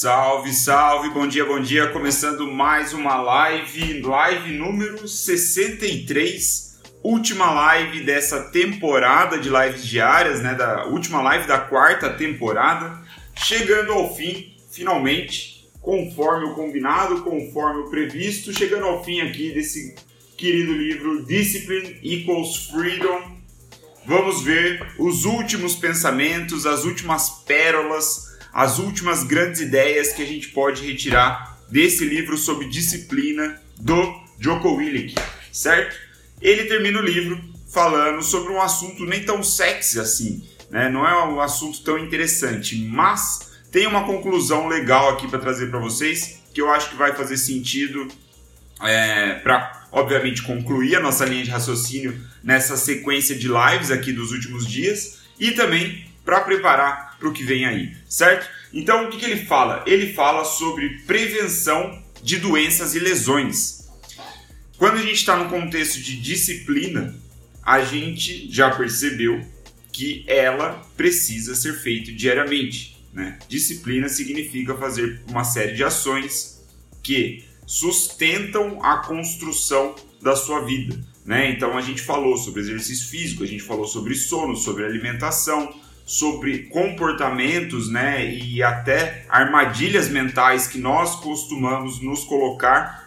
Salve, salve, bom dia, bom dia. Começando mais uma live, live número 63, última live dessa temporada de lives diárias, né? Da última live da quarta temporada, chegando ao fim, finalmente, conforme o combinado, conforme o previsto, chegando ao fim aqui desse querido livro Discipline Equals Freedom. Vamos ver os últimos pensamentos, as últimas pérolas as últimas grandes ideias que a gente pode retirar desse livro sobre disciplina do Joko Willink, certo? Ele termina o livro falando sobre um assunto nem tão sexy assim, né? Não é um assunto tão interessante, mas tem uma conclusão legal aqui para trazer para vocês que eu acho que vai fazer sentido é, para, obviamente, concluir a nossa linha de raciocínio nessa sequência de lives aqui dos últimos dias e também para preparar para o que vem aí, certo? Então, o que, que ele fala? Ele fala sobre prevenção de doenças e lesões. Quando a gente está no contexto de disciplina, a gente já percebeu que ela precisa ser feita diariamente. Né? Disciplina significa fazer uma série de ações que sustentam a construção da sua vida. Né? Então a gente falou sobre exercício físico, a gente falou sobre sono, sobre alimentação, sobre comportamentos, né, e até armadilhas mentais que nós costumamos nos colocar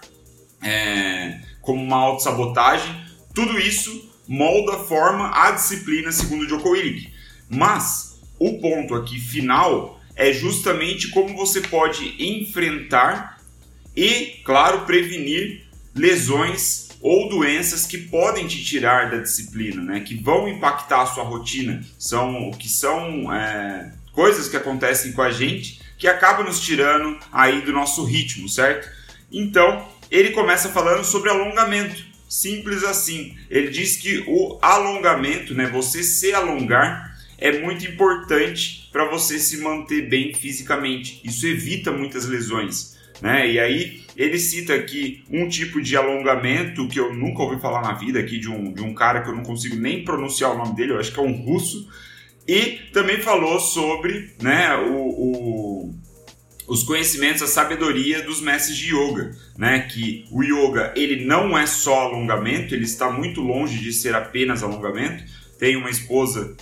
é, como uma autossabotagem, tudo isso molda, forma a disciplina segundo Joko Willink. Mas o ponto aqui final é justamente como você pode enfrentar e, claro, prevenir lesões ou doenças que podem te tirar da disciplina, né? Que vão impactar a sua rotina, são que são é, coisas que acontecem com a gente que acabam nos tirando aí do nosso ritmo, certo? Então ele começa falando sobre alongamento, simples assim. Ele diz que o alongamento, né? Você se alongar é muito importante para você se manter bem fisicamente. Isso evita muitas lesões, né? E aí ele cita aqui um tipo de alongamento que eu nunca ouvi falar na vida aqui de um, de um cara que eu não consigo nem pronunciar o nome dele, eu acho que é um russo. E também falou sobre né, o, o, os conhecimentos, a sabedoria dos mestres de yoga, né? Que o yoga ele não é só alongamento, ele está muito longe de ser apenas alongamento. Tenho uma esposa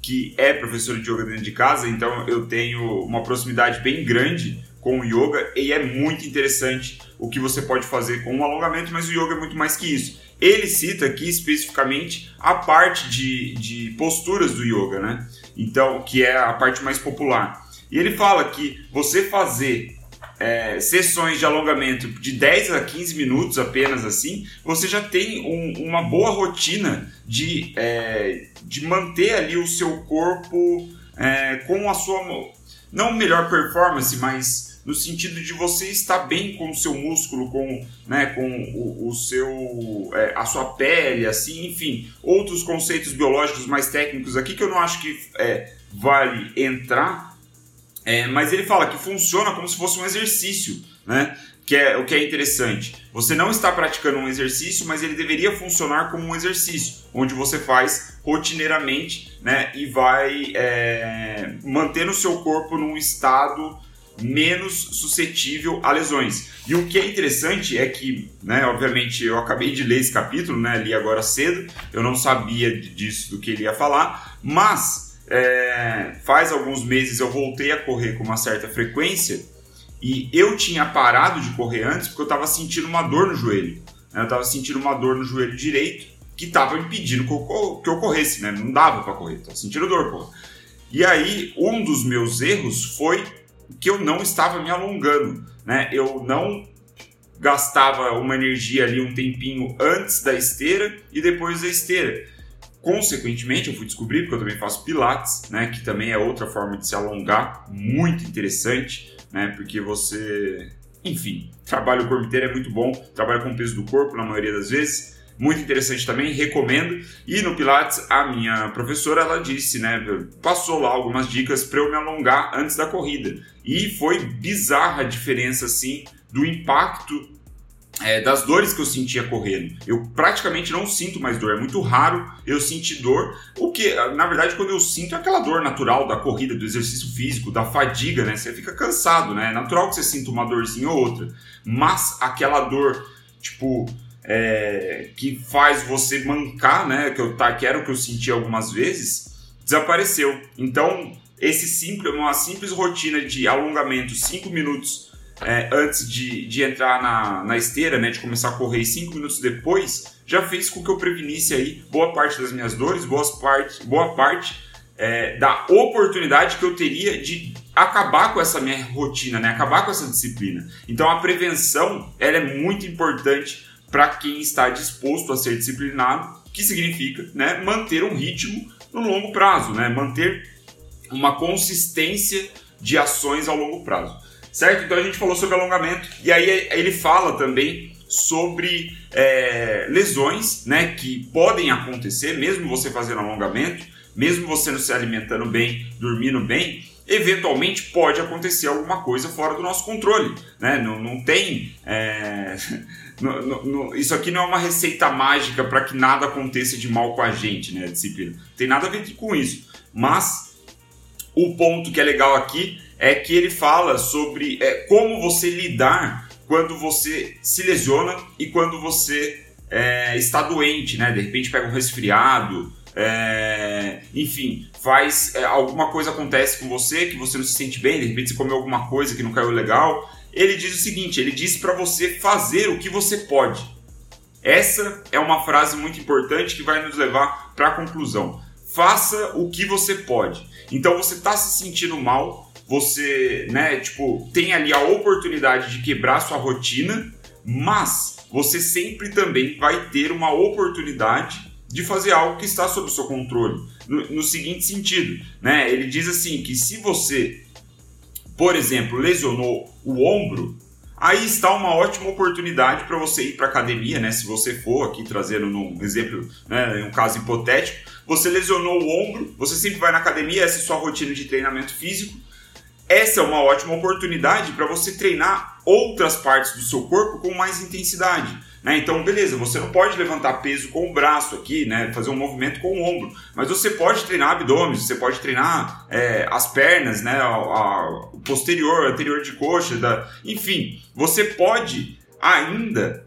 que é professora de yoga dentro de casa, então eu tenho uma proximidade bem grande com o yoga e é muito interessante o que você pode fazer com o alongamento, mas o yoga é muito mais que isso. Ele cita aqui especificamente a parte de, de posturas do yoga, né? Então, que é a parte mais popular. E ele fala que você fazer é, sessões de alongamento de 10 a 15 minutos apenas assim, você já tem um, uma boa rotina de, é, de manter ali o seu corpo é, com a sua. Não melhor performance, mas no sentido de você estar bem com o seu músculo, com, né, com o, o seu, é, a sua pele, assim, enfim, outros conceitos biológicos mais técnicos aqui que eu não acho que é, vale entrar, é, mas ele fala que funciona como se fosse um exercício, né? Que é o que é interessante. Você não está praticando um exercício, mas ele deveria funcionar como um exercício, onde você faz rotineiramente, né? E vai é, manter o seu corpo num estado menos suscetível a lesões. E o que é interessante é que, né, obviamente, eu acabei de ler esse capítulo, né, li agora cedo, eu não sabia disso do que ele ia falar, mas é, faz alguns meses eu voltei a correr com uma certa frequência e eu tinha parado de correr antes porque eu estava sentindo uma dor no joelho. Né, eu estava sentindo uma dor no joelho direito que estava impedindo que eu, que eu corresse, né? Não dava para correr, estava sentindo dor, pô. E aí, um dos meus erros foi que eu não estava me alongando, né? Eu não gastava uma energia ali um tempinho antes da esteira e depois da esteira. Consequentemente, eu fui descobrir, porque eu também faço pilates, né, que também é outra forma de se alongar, muito interessante, né, porque você, enfim, trabalha o corpo inteiro é muito bom, trabalha com o peso do corpo na maioria das vezes, muito interessante também, recomendo. E no Pilates, a minha professora, ela disse, né, passou lá algumas dicas para eu me alongar antes da corrida. E foi bizarra a diferença, assim, do impacto é, das dores que eu sentia correndo. Eu praticamente não sinto mais dor, é muito raro eu sentir dor. O que, na verdade, quando eu sinto é aquela dor natural da corrida, do exercício físico, da fadiga, né? Você fica cansado, né? É natural que você sinta uma dorzinha ou outra. Mas aquela dor, tipo, é, que faz você mancar, né? Que eu tá, que era o que eu senti algumas vezes, desapareceu. Então, esse simples, uma simples rotina de alongamento, 5 minutos é, antes de, de entrar na, na esteira, né, de começar a correr cinco minutos depois, já fez com que eu prevenisse aí boa parte das minhas dores, boas parte, boa parte é, da oportunidade que eu teria de acabar com essa minha rotina, né, acabar com essa disciplina. Então a prevenção ela é muito importante para quem está disposto a ser disciplinado, que significa né, manter um ritmo no longo prazo, né, manter uma consistência de ações ao longo prazo certo? Então a gente falou sobre alongamento e aí ele fala também sobre é, lesões, né, que podem acontecer mesmo você fazendo alongamento, mesmo você não se alimentando bem, dormindo bem, eventualmente pode acontecer alguma coisa fora do nosso controle, né? Não, não tem é, isso aqui não é uma receita mágica para que nada aconteça de mal com a gente, né? Disciplina tem nada a ver com isso, mas o ponto que é legal aqui é que ele fala sobre é, como você lidar quando você se lesiona e quando você é, está doente, né? De repente pega um resfriado, é, enfim, faz é, alguma coisa acontece com você que você não se sente bem, de repente você comeu alguma coisa que não caiu legal. Ele diz o seguinte: ele diz para você fazer o que você pode. Essa é uma frase muito importante que vai nos levar para a conclusão. Faça o que você pode. Então você está se sentindo mal, você, né, tipo, tem ali a oportunidade de quebrar sua rotina, mas você sempre também vai ter uma oportunidade de fazer algo que está sob o seu controle. No, no seguinte sentido, né? Ele diz assim que se você, por exemplo, lesionou o ombro, aí está uma ótima oportunidade para você ir para academia, né? Se você for aqui trazendo um exemplo, né, um caso hipotético, você lesionou o ombro, você sempre vai na academia, essa é a sua rotina de treinamento físico essa é uma ótima oportunidade para você treinar outras partes do seu corpo com mais intensidade. Né? Então, beleza, você não pode levantar peso com o braço aqui, né? fazer um movimento com o ombro, mas você pode treinar abdômen, você pode treinar é, as pernas, né? A, a, o posterior, anterior de coxa, da... enfim, você pode ainda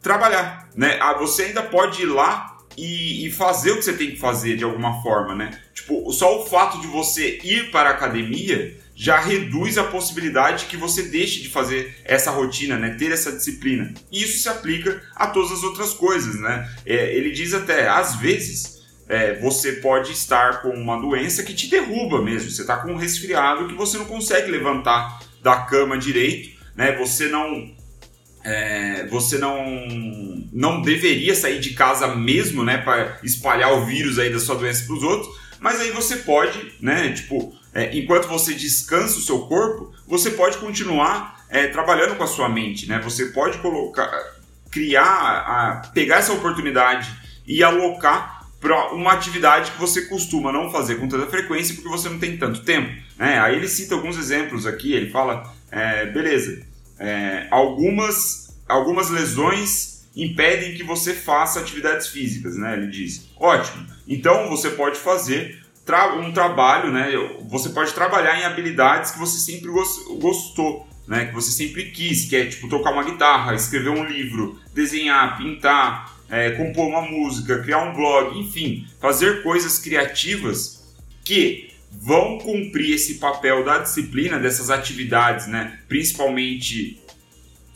trabalhar. Né? Ah, você ainda pode ir lá e, e fazer o que você tem que fazer de alguma forma, né? Tipo, só o fato de você ir para a academia já reduz a possibilidade que você deixe de fazer essa rotina, né? Ter essa disciplina. E isso se aplica a todas as outras coisas, né? É, ele diz até, às vezes, é, você pode estar com uma doença que te derruba mesmo. Você está com um resfriado que você não consegue levantar da cama direito, né? Você não é, você não não deveria sair de casa mesmo, né, para espalhar o vírus aí da sua doença para os outros. Mas aí você pode, né, tipo, é, enquanto você descansa o seu corpo, você pode continuar é, trabalhando com a sua mente, né? Você pode colocar, criar, a, pegar essa oportunidade e alocar para uma atividade que você costuma não fazer com tanta frequência porque você não tem tanto tempo. Né? Aí ele cita alguns exemplos aqui, ele fala, é, beleza, é, algumas, algumas lesões impedem que você faça atividades físicas, né? Ele diz. Ótimo. Então você pode fazer tra um trabalho, né? Você pode trabalhar em habilidades que você sempre gostou, né? Que você sempre quis, que é tipo tocar uma guitarra, escrever um livro, desenhar, pintar, é, compor uma música, criar um blog, enfim, fazer coisas criativas que vão cumprir esse papel da disciplina dessas atividades, né? Principalmente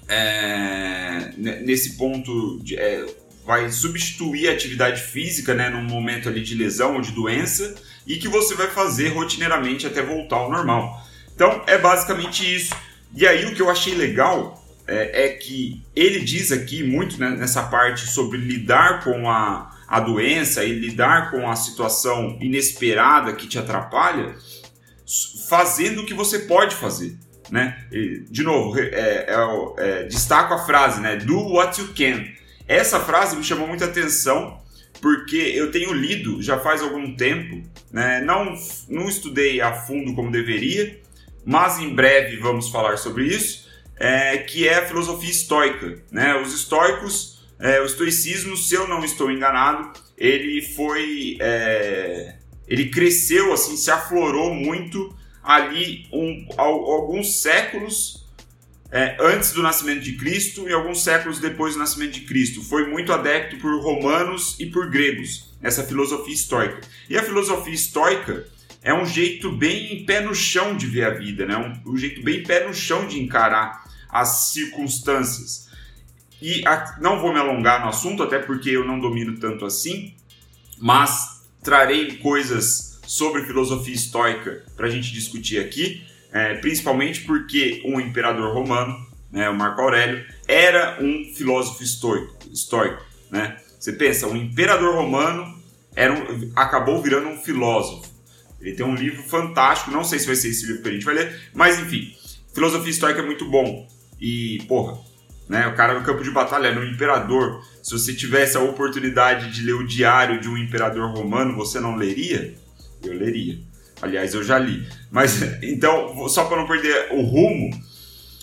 é, nesse ponto de, é, vai substituir a atividade física, né, num momento ali de lesão ou de doença e que você vai fazer rotineiramente até voltar ao normal. Então é basicamente isso. E aí o que eu achei legal é, é que ele diz aqui muito né, nessa parte sobre lidar com a, a doença e lidar com a situação inesperada que te atrapalha, fazendo o que você pode fazer. Né? E, de novo, é, é, é, destaco a frase, né? Do what you can. Essa frase me chamou muita atenção porque eu tenho lido já faz algum tempo, né? não, não estudei a fundo como deveria, mas em breve vamos falar sobre isso. é, que é a filosofia estoica. Né? Os estoicos, é, o estoicismo, se eu não estou enganado, ele foi. É, ele cresceu, assim, se aflorou muito ali um, alguns séculos é, antes do nascimento de Cristo e alguns séculos depois do nascimento de Cristo. Foi muito adepto por romanos e por gregos, essa filosofia estoica. E a filosofia estoica é um jeito bem pé no chão de ver a vida, né? um, um jeito bem pé no chão de encarar as circunstâncias. E a, não vou me alongar no assunto, até porque eu não domino tanto assim, mas trarei coisas sobre filosofia estoica para a gente discutir aqui, é, principalmente porque um imperador romano, né, o Marco Aurélio, era um filósofo estoico. estoico né? Você pensa, um imperador romano era um, acabou virando um filósofo. Ele tem um livro fantástico, não sei se vai ser esse livro que a gente vai ler, mas enfim, filosofia estoica é muito bom. E, porra, né, o cara no campo de batalha no imperador. Se você tivesse a oportunidade de ler o diário de um imperador romano, você não leria? Eu leria. Aliás, eu já li. Mas então, só para não perder o rumo,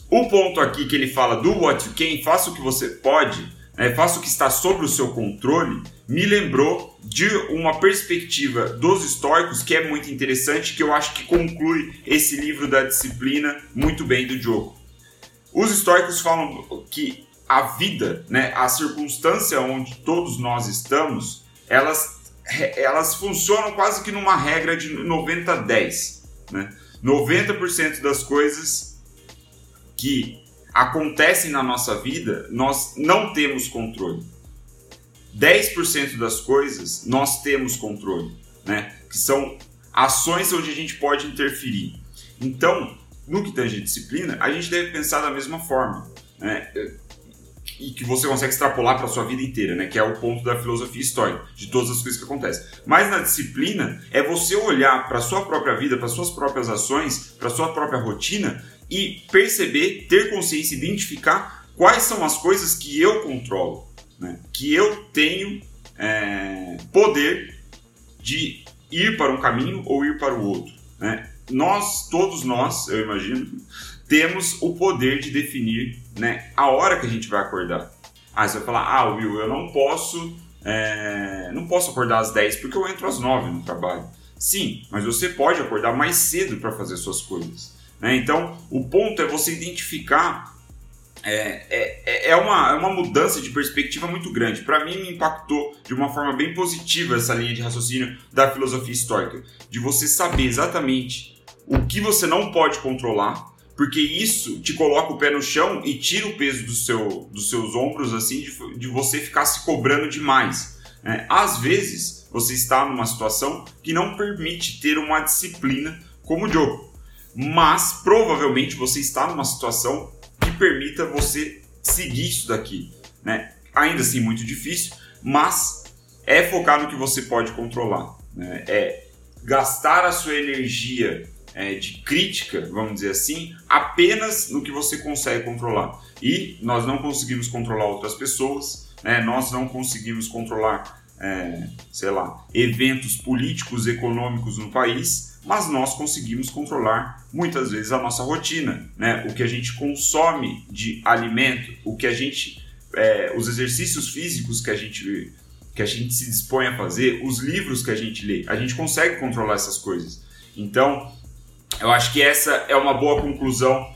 o ponto aqui que ele fala do what you can, faça o que você pode, né, faça o que está sob o seu controle, me lembrou de uma perspectiva dos estoicos que é muito interessante, que eu acho que conclui esse livro da disciplina muito bem do Diogo. Os estoicos falam que a vida, né, a circunstância onde todos nós estamos, elas, elas funcionam quase que numa regra de 90-10. Né? 90% das coisas que acontecem na nossa vida, nós não temos controle. 10% das coisas nós temos controle, né? que são ações onde a gente pode interferir. Então, no que tange disciplina, a gente deve pensar da mesma forma. Né? E que você consegue extrapolar para sua vida inteira, né? que é o ponto da filosofia histórica, de todas as coisas que acontecem. Mas na disciplina, é você olhar para sua própria vida, para suas próprias ações, para sua própria rotina e perceber, ter consciência, identificar quais são as coisas que eu controlo, né? que eu tenho é, poder de ir para um caminho ou ir para o outro. Né? nós, todos nós, eu imagino, temos o poder de definir né, a hora que a gente vai acordar. Ah, você vai falar, ah, Will, eu não posso, é, não posso acordar às 10 porque eu entro às 9 no trabalho. Sim, mas você pode acordar mais cedo para fazer suas coisas. Né? Então, o ponto é você identificar. É, é, é, uma, é uma mudança de perspectiva muito grande. Para mim, me impactou de uma forma bem positiva essa linha de raciocínio da filosofia histórica, de você saber exatamente o que você não pode controlar, porque isso te coloca o pé no chão e tira o peso do seu, dos seus ombros, assim, de, de você ficar se cobrando demais. Né? Às vezes, você está numa situação que não permite ter uma disciplina como o jogo, mas provavelmente você está numa situação que permita você seguir isso daqui. Né? Ainda assim, muito difícil, mas é focar no que você pode controlar. Né? É gastar a sua energia é, de crítica, vamos dizer assim, apenas no que você consegue controlar. E nós não conseguimos controlar outras pessoas, né? nós não conseguimos controlar, é, sei lá, eventos políticos, econômicos no país, mas nós conseguimos controlar muitas vezes a nossa rotina, né? o que a gente consome de alimento, o que a gente, é, os exercícios físicos que a gente que a gente se dispõe a fazer, os livros que a gente lê, a gente consegue controlar essas coisas. Então, eu acho que essa é uma boa conclusão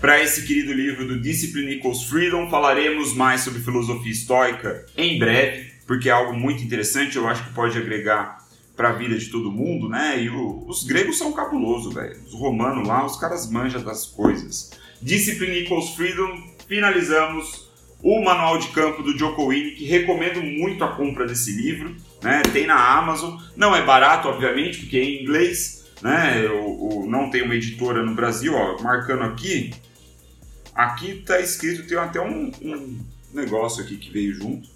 para esse querido livro do Discipline Equals Freedom. Falaremos mais sobre filosofia estoica em breve, porque é algo muito interessante, eu acho que pode agregar para a vida de todo mundo, né? E o, os gregos são cabulosos, velho. Os romanos lá, os caras manjam das coisas. Discipline Equals Freedom, finalizamos o manual de campo do Joko Winnick, recomendo muito a compra desse livro, né? Tem na Amazon, não é barato, obviamente, porque é em inglês, né? O, o, não tem uma editora no Brasil, ó, marcando aqui. Aqui tá escrito, tem até um, um negócio aqui que veio junto.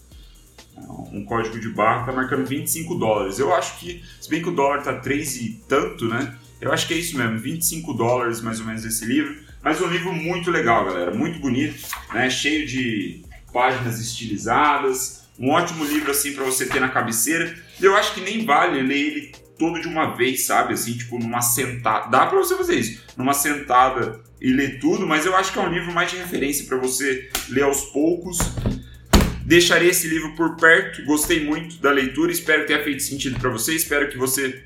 Um código de barra tá marcando 25 dólares. Eu acho que, se bem que o dólar tá 3 e tanto, né? Eu acho que é isso mesmo, 25 dólares mais ou menos esse livro. Mas um livro muito legal, galera, muito bonito, né? Cheio de páginas estilizadas, um ótimo livro assim para você ter na cabeceira. Eu acho que nem vale ler ele todo de uma vez, sabe? Assim, tipo, numa sentada. Dá pra você fazer isso. Numa sentada e ler tudo, mas eu acho que é um livro mais de referência para você ler aos poucos. Deixarei esse livro por perto, gostei muito da leitura, espero que tenha feito sentido para você, espero que você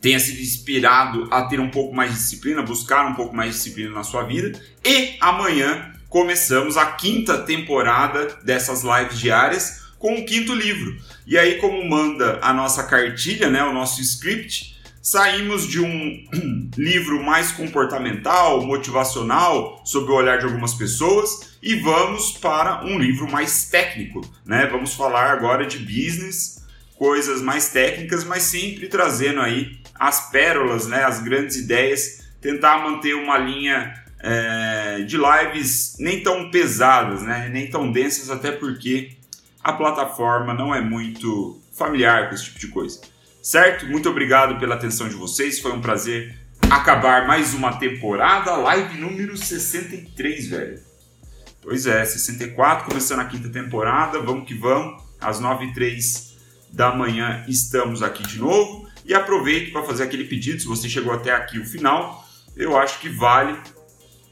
tenha sido inspirado a ter um pouco mais de disciplina, buscar um pouco mais de disciplina na sua vida. E amanhã começamos a quinta temporada dessas lives diárias com o quinto livro. E aí, como manda a nossa cartilha, né, o nosso script, saímos de um livro mais comportamental, motivacional, sob o olhar de algumas pessoas, e vamos para um livro mais técnico. Né? Vamos falar agora de business, coisas mais técnicas, mas sempre trazendo aí as pérolas, né, as grandes ideias, tentar manter uma linha é, de lives nem tão pesadas, né, nem tão densas, até porque a plataforma não é muito familiar com esse tipo de coisa. Certo? Muito obrigado pela atenção de vocês. Foi um prazer acabar mais uma temporada, live número 63, velho. Pois é, 64, começando a quinta temporada. Vamos que vamos. Às 9 e 3 da manhã estamos aqui de novo. E aproveito para fazer aquele pedido. Se você chegou até aqui o final, eu acho que vale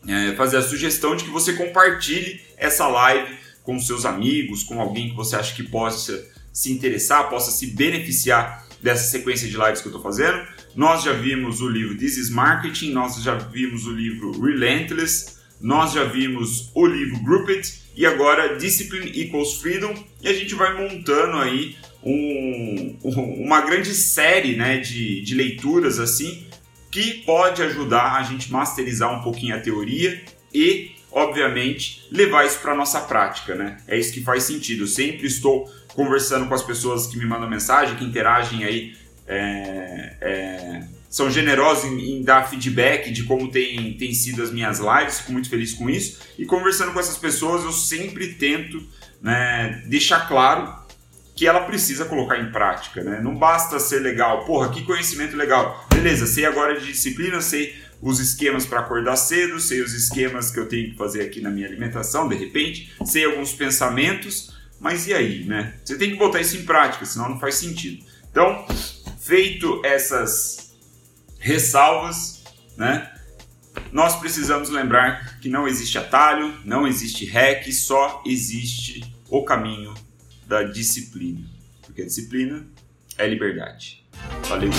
é, fazer a sugestão de que você compartilhe essa live com seus amigos, com alguém que você acha que possa se interessar, possa se beneficiar dessa sequência de lives que eu estou fazendo. Nós já vimos o livro This is Marketing, nós já vimos o livro Relentless, nós já vimos o livro Group It e agora Discipline Equals Freedom e a gente vai montando aí um, uma grande série né, de, de leituras assim que pode ajudar a gente masterizar um pouquinho a teoria e obviamente, levar isso para nossa prática, né? É isso que faz sentido. Eu sempre estou conversando com as pessoas que me mandam mensagem, que interagem aí, é, é, são generosos em, em, dar feedback de como tem, tem sido as minhas lives, fico muito feliz com isso. E conversando com essas pessoas, eu sempre tento né, deixar claro que ela precisa colocar em prática, né? Não basta ser legal, porra, que conhecimento legal. Beleza, sei agora de disciplina, sei os esquemas para acordar cedo, sei os esquemas que eu tenho que fazer aqui na minha alimentação, de repente, sei alguns pensamentos, mas e aí, né? Você tem que botar isso em prática, senão não faz sentido. Então, feito essas ressalvas, né? Nós precisamos lembrar que não existe atalho, não existe hack, só existe o caminho da disciplina. Porque a disciplina é liberdade. Valeu!